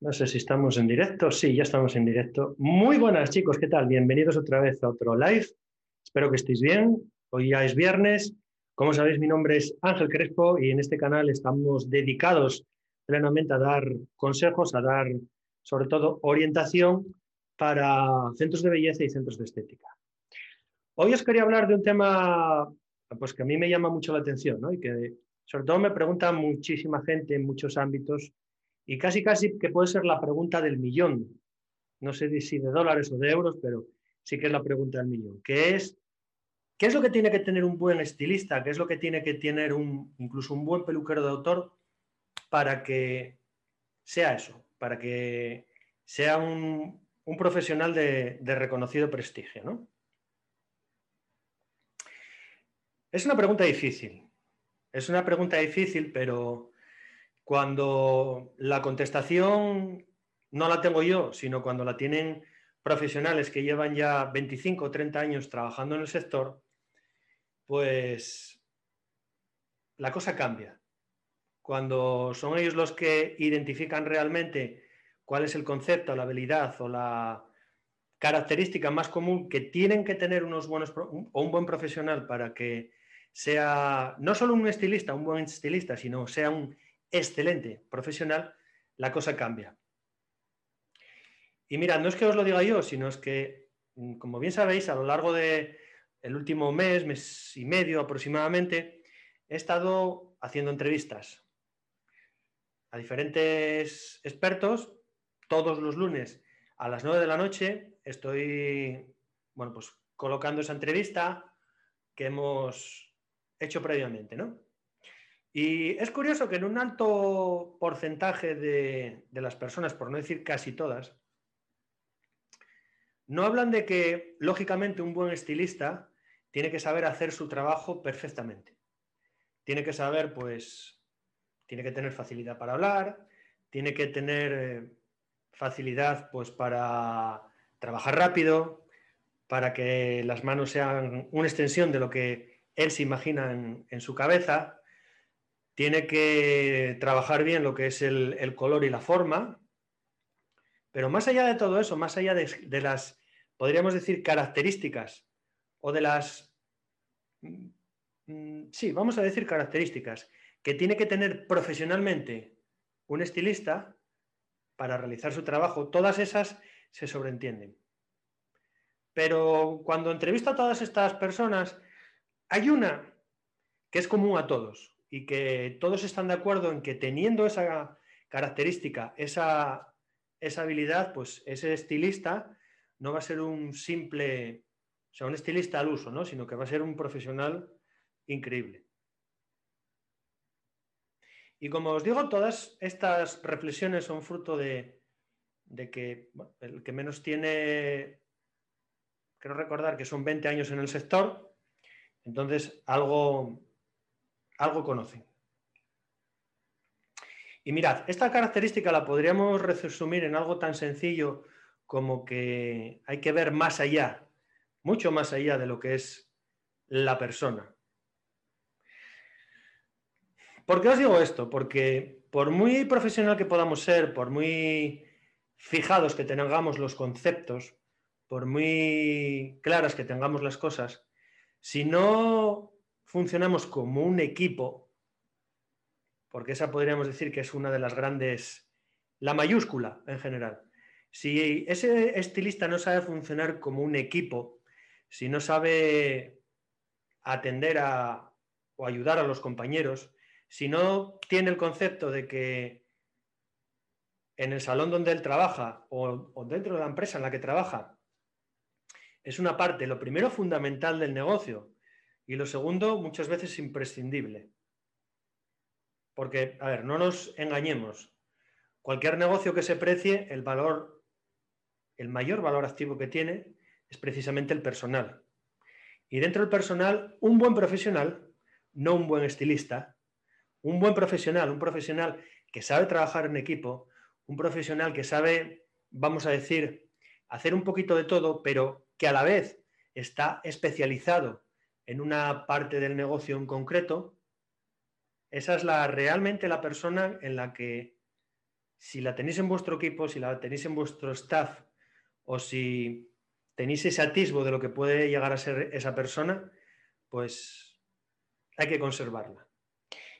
No sé si estamos en directo. Sí, ya estamos en directo. Muy buenas chicos, ¿qué tal? Bienvenidos otra vez a otro live. Espero que estéis bien. Hoy ya es viernes. Como sabéis, mi nombre es Ángel Crespo y en este canal estamos dedicados plenamente a dar consejos, a dar sobre todo orientación para centros de belleza y centros de estética. Hoy os quería hablar de un tema pues, que a mí me llama mucho la atención ¿no? y que sobre todo me pregunta muchísima gente en muchos ámbitos y casi, casi que puede ser la pregunta del millón. No sé si de dólares o de euros, pero sí que es la pregunta del millón. ¿Qué es, ¿Qué es lo que tiene que tener un buen estilista? ¿Qué es lo que tiene que tener un, incluso un buen peluquero de autor para que sea eso? Para que sea un, profesional de, de, reconocido prestigio, ¿no? Es una pregunta difícil. Es una pregunta difícil, pero cuando la contestación no la tengo yo, sino cuando la tienen profesionales que llevan ya 25 o 30 años trabajando en el sector, pues la cosa cambia. Cuando son ellos los que identifican realmente cuál es el concepto, la habilidad o la característica más común que tienen que tener unos buenos o un buen profesional para que sea no solo un estilista, un buen estilista, sino sea un excelente profesional, la cosa cambia. Y mira, no es que os lo diga yo, sino es que, mm, como bien sabéis, a lo largo del el último mes, mes y medio aproximadamente, he estado haciendo entrevistas a diferentes expertos todos los lunes a las 9 de la noche. Estoy, bueno, pues colocando esa entrevista que hemos hecho previamente, ¿no? Y es curioso que en un alto porcentaje de, las personas, por no decir casi todas, no hablan de que, lógicamente, un buen estilista tiene que saber hacer su trabajo perfectamente. Tiene que saber, pues, tiene que tener facilidad para hablar, tiene que tener eh, facilidad, pues, para trabajar rápido, para que las manos sean una extensión de lo que él se imagina en su cabeza, tiene que trabajar bien lo que es el, color y la forma, pero más allá de todo eso, más allá de, las, podríamos decir, características o de las, mm, sí, vamos a decir características que tiene que tener profesionalmente un estilista para realizar su trabajo, todas esas se sobreentienden. Pero cuando entrevisto a todas estas personas, hay una que es común a todos, y que todos están de acuerdo en que teniendo esa característica, esa, habilidad, pues ese estilista no va a ser un simple, o sea, un estilista al uso, ¿no? sino que va a ser un profesional increíble. Y como os digo, todas estas reflexiones son fruto de, que el que menos tiene, quiero recordar que son 20 años en el sector, entonces algo, algo conocen. Y mirad, esta característica la podríamos resumir en algo tan sencillo como que hay que ver más allá, mucho más allá de lo que es la persona. ¿Por qué os digo esto? Porque por muy profesional que podamos ser, por muy fijados que tengamos los conceptos, por muy claras que tengamos las cosas, si no funcionamos como un equipo, porque esa podríamos decir que es una de las grandes, la mayúscula en general. Si ese estilista no sabe funcionar como un equipo, si no sabe atender a, o ayudar a los compañeros, si no tiene el concepto de que en el salón donde él trabaja o, o, dentro de la empresa en la que trabaja es una parte, lo primero fundamental del negocio, y lo segundo, muchas veces imprescindible. Porque, a ver, no nos engañemos. Cualquier negocio que se precie, el valor, el mayor valor activo que tiene es precisamente el personal. Y dentro del personal, un buen profesional, no un buen estilista, un buen profesional, un profesional que sabe trabajar en equipo, un profesional que sabe, vamos a decir, hacer un poquito de todo, pero que a la vez está especializado en una parte del negocio en concreto, esa es la, realmente la persona en la que si la tenéis en vuestro equipo, si la tenéis en vuestro staff o si tenéis ese atisbo de lo que puede llegar a ser esa persona, pues hay que conservarla.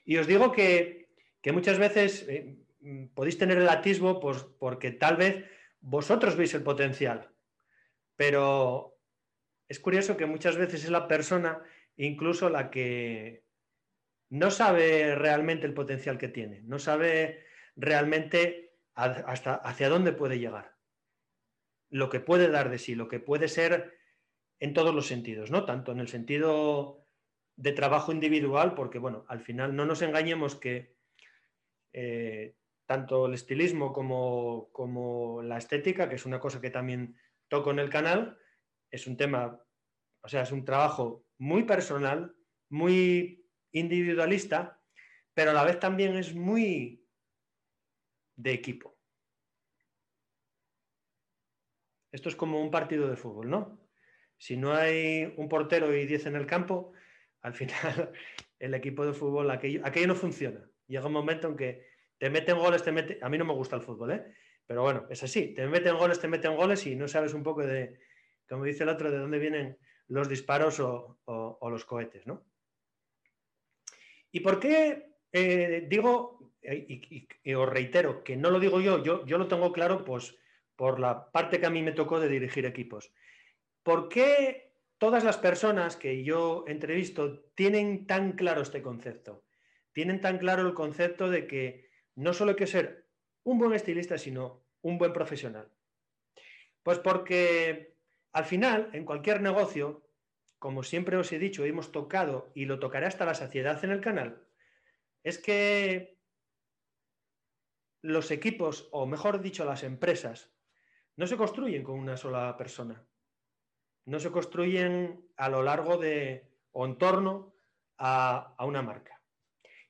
Y os digo que, muchas veces eh, podéis tener el atisbo pues, porque tal vez vosotros veis el potencial, pero es curioso que muchas veces es la persona incluso la que no sabe realmente el potencial que tiene, no sabe realmente hasta hacia dónde puede llegar, lo que puede dar de sí, lo que puede ser en todos los sentidos, ¿no? Tanto en el sentido de trabajo individual, porque bueno, al final no nos engañemos que eh, tanto el estilismo como, como, la estética, que es una cosa que también toco en el canal, es un tema, o sea, es un trabajo muy personal, muy individualista, pero a la vez también es muy de equipo. Esto es como un partido de fútbol, ¿no? Si no hay un portero y 10 en el campo, al final el equipo de fútbol, aquello, no funciona. Llega un momento en que te meten goles, te meten... A mí no me gusta el fútbol, ¿eh? Pero bueno, es así. Te meten goles, te meten goles y no sabes un poco de, como dice el otro, de dónde vienen los disparos o, los cohetes, ¿no? ¿Y por qué eh, digo, y, os reitero, que no lo digo yo, yo, yo lo tengo claro pues, por la parte que a mí me tocó de dirigir equipos. ¿Por qué todas las personas que yo entrevisto tienen tan claro este concepto? Tienen tan claro el concepto de que no solo hay que ser un buen estilista, sino un buen profesional. Pues porque al final, en cualquier negocio, como siempre os he dicho, hemos tocado y lo tocaré hasta la saciedad en el canal, es que los equipos, o mejor dicho, las empresas, no se construyen con una sola persona. No se construyen a lo largo de o en torno a, una marca.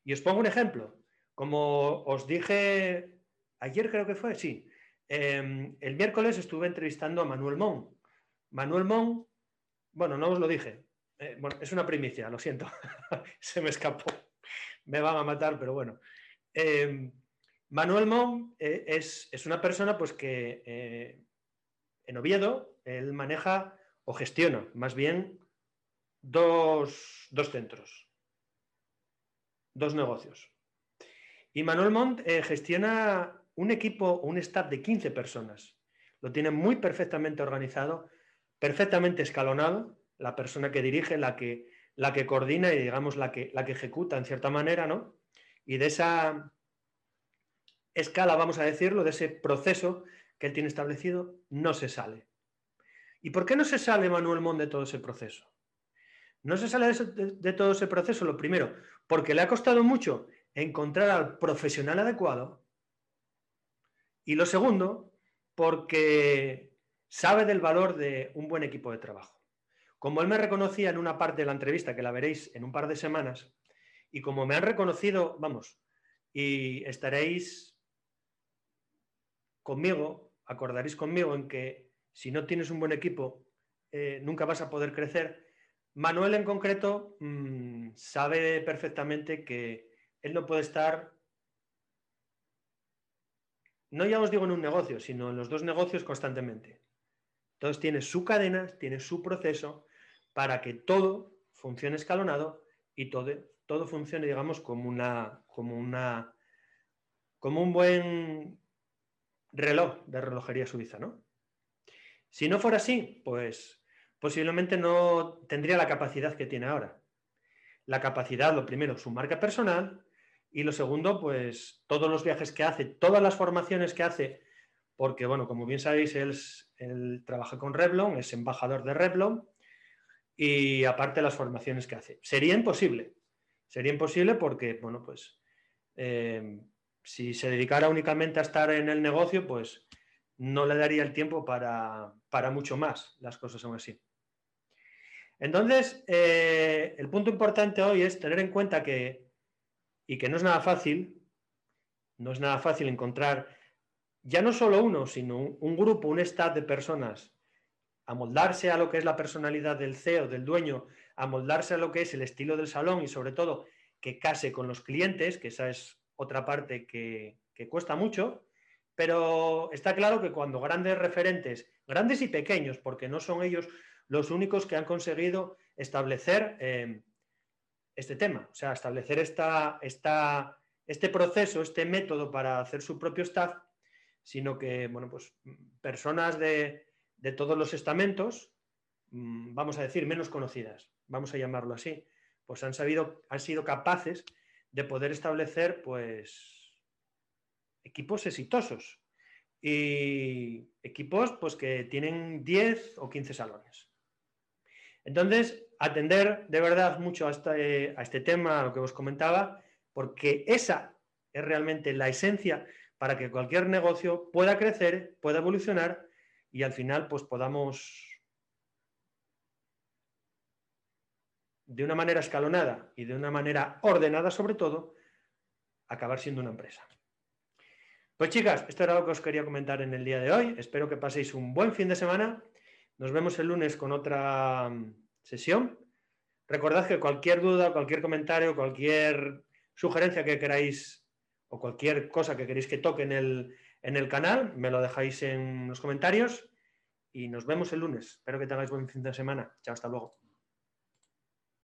Y os pongo un ejemplo. Como os dije ayer, creo que fue, sí. Em, el miércoles estuve entrevistando a Manuel Mon. Manuel Mon, bueno, no os lo dije. Eh, bueno, es una primicia, lo siento. se me escapó. Me van a matar, pero bueno. Em, Manuel Mon eh, es, una persona pues, que eh, en Oviedo él maneja o gestiona más bien dos, centros, dos negocios. Y Manuel Mont eh, gestiona un equipo, un staff de 15 personas. Lo tiene muy perfectamente organizado, perfectamente escalonado, la persona que dirige, la que, la que coordina y digamos la que, la que ejecuta en cierta manera, ¿no? Y de esa, escala, vamos a decirlo, de ese proceso que él tiene establecido, no se sale. ¿Y por qué no se sale Manuel Mon de todo ese proceso? No se sale de, todo ese proceso, lo primero, porque le ha costado mucho encontrar al profesional adecuado. Y lo segundo, porque sabe del valor de un buen equipo de trabajo. Como él me reconocía en una parte de la entrevista, que la veréis en un par de semanas, y como me han reconocido, vamos, y estaréis conmigo, acordaréis conmigo en que si no tienes un buen equipo, eh, nunca vas a poder crecer. Manuel en concreto mm, sabe perfectamente que él no puede estar, no ya os digo en un negocio, sino en los dos negocios constantemente. Entonces tiene su cadena, tiene su proceso para que todo funcione escalonado y todo, todo funcione, digamos, como una, como una, como un buen reloj de relojería suiza, ¿no? Si no fuera así, pues posiblemente no tendría la capacidad que tiene ahora. La capacidad, lo primero, su marca personal y lo segundo, pues todos los viajes que hace, todas las formaciones que hace, porque, bueno, como bien sabéis, él, trabaja con Revlon, es embajador de Revlon y aparte las formaciones que hace. Sería imposible, sería imposible porque, bueno, pues eh, si se dedicara únicamente a estar en el negocio, pues no le daría el tiempo para, mucho más. Las cosas son así. Entonces, eh, el punto importante hoy es tener en cuenta que, y que no es nada fácil, no es nada fácil encontrar ya no solo uno, sino un, grupo, un staff de personas, amoldarse a lo que es la personalidad del CEO, del dueño, amoldarse a lo que es el estilo del salón y sobre todo que case con los clientes, que esa es otra parte que, cuesta mucho, Pero está claro que cuando grandes referentes, grandes y pequeños, porque no son ellos los únicos que han conseguido establecer eh, este tema, o sea, establecer esta, esta, este proceso, este método para hacer su propio staff, sino que, bueno, pues personas de, de todos los estamentos, mm, vamos a decir, menos conocidas, vamos a llamarlo así, pues han, sabido, han sido capaces de poder establecer, pues, equipos exitosos y equipos pues, que tienen 10 o 15 salones. Entonces, atender de verdad mucho a este, a este tema, a lo que os comentaba, porque esa es realmente la esencia para que cualquier negocio pueda crecer, pueda evolucionar y al final pues podamos de una manera escalonada y de una manera ordenada sobre todo, acabar siendo una empresa. Pues chicas, esto era lo que os quería comentar en el día de hoy. Espero que paséis un buen fin de semana. Nos vemos el lunes con otra mm, sesión. Recordad que cualquier duda, cualquier comentario, cualquier sugerencia que queráis o cualquier cosa que queréis que toque en el, en el canal, me lo dejáis en los comentarios y nos vemos el lunes. Espero que tengáis buen fin de semana. Chao, hasta luego.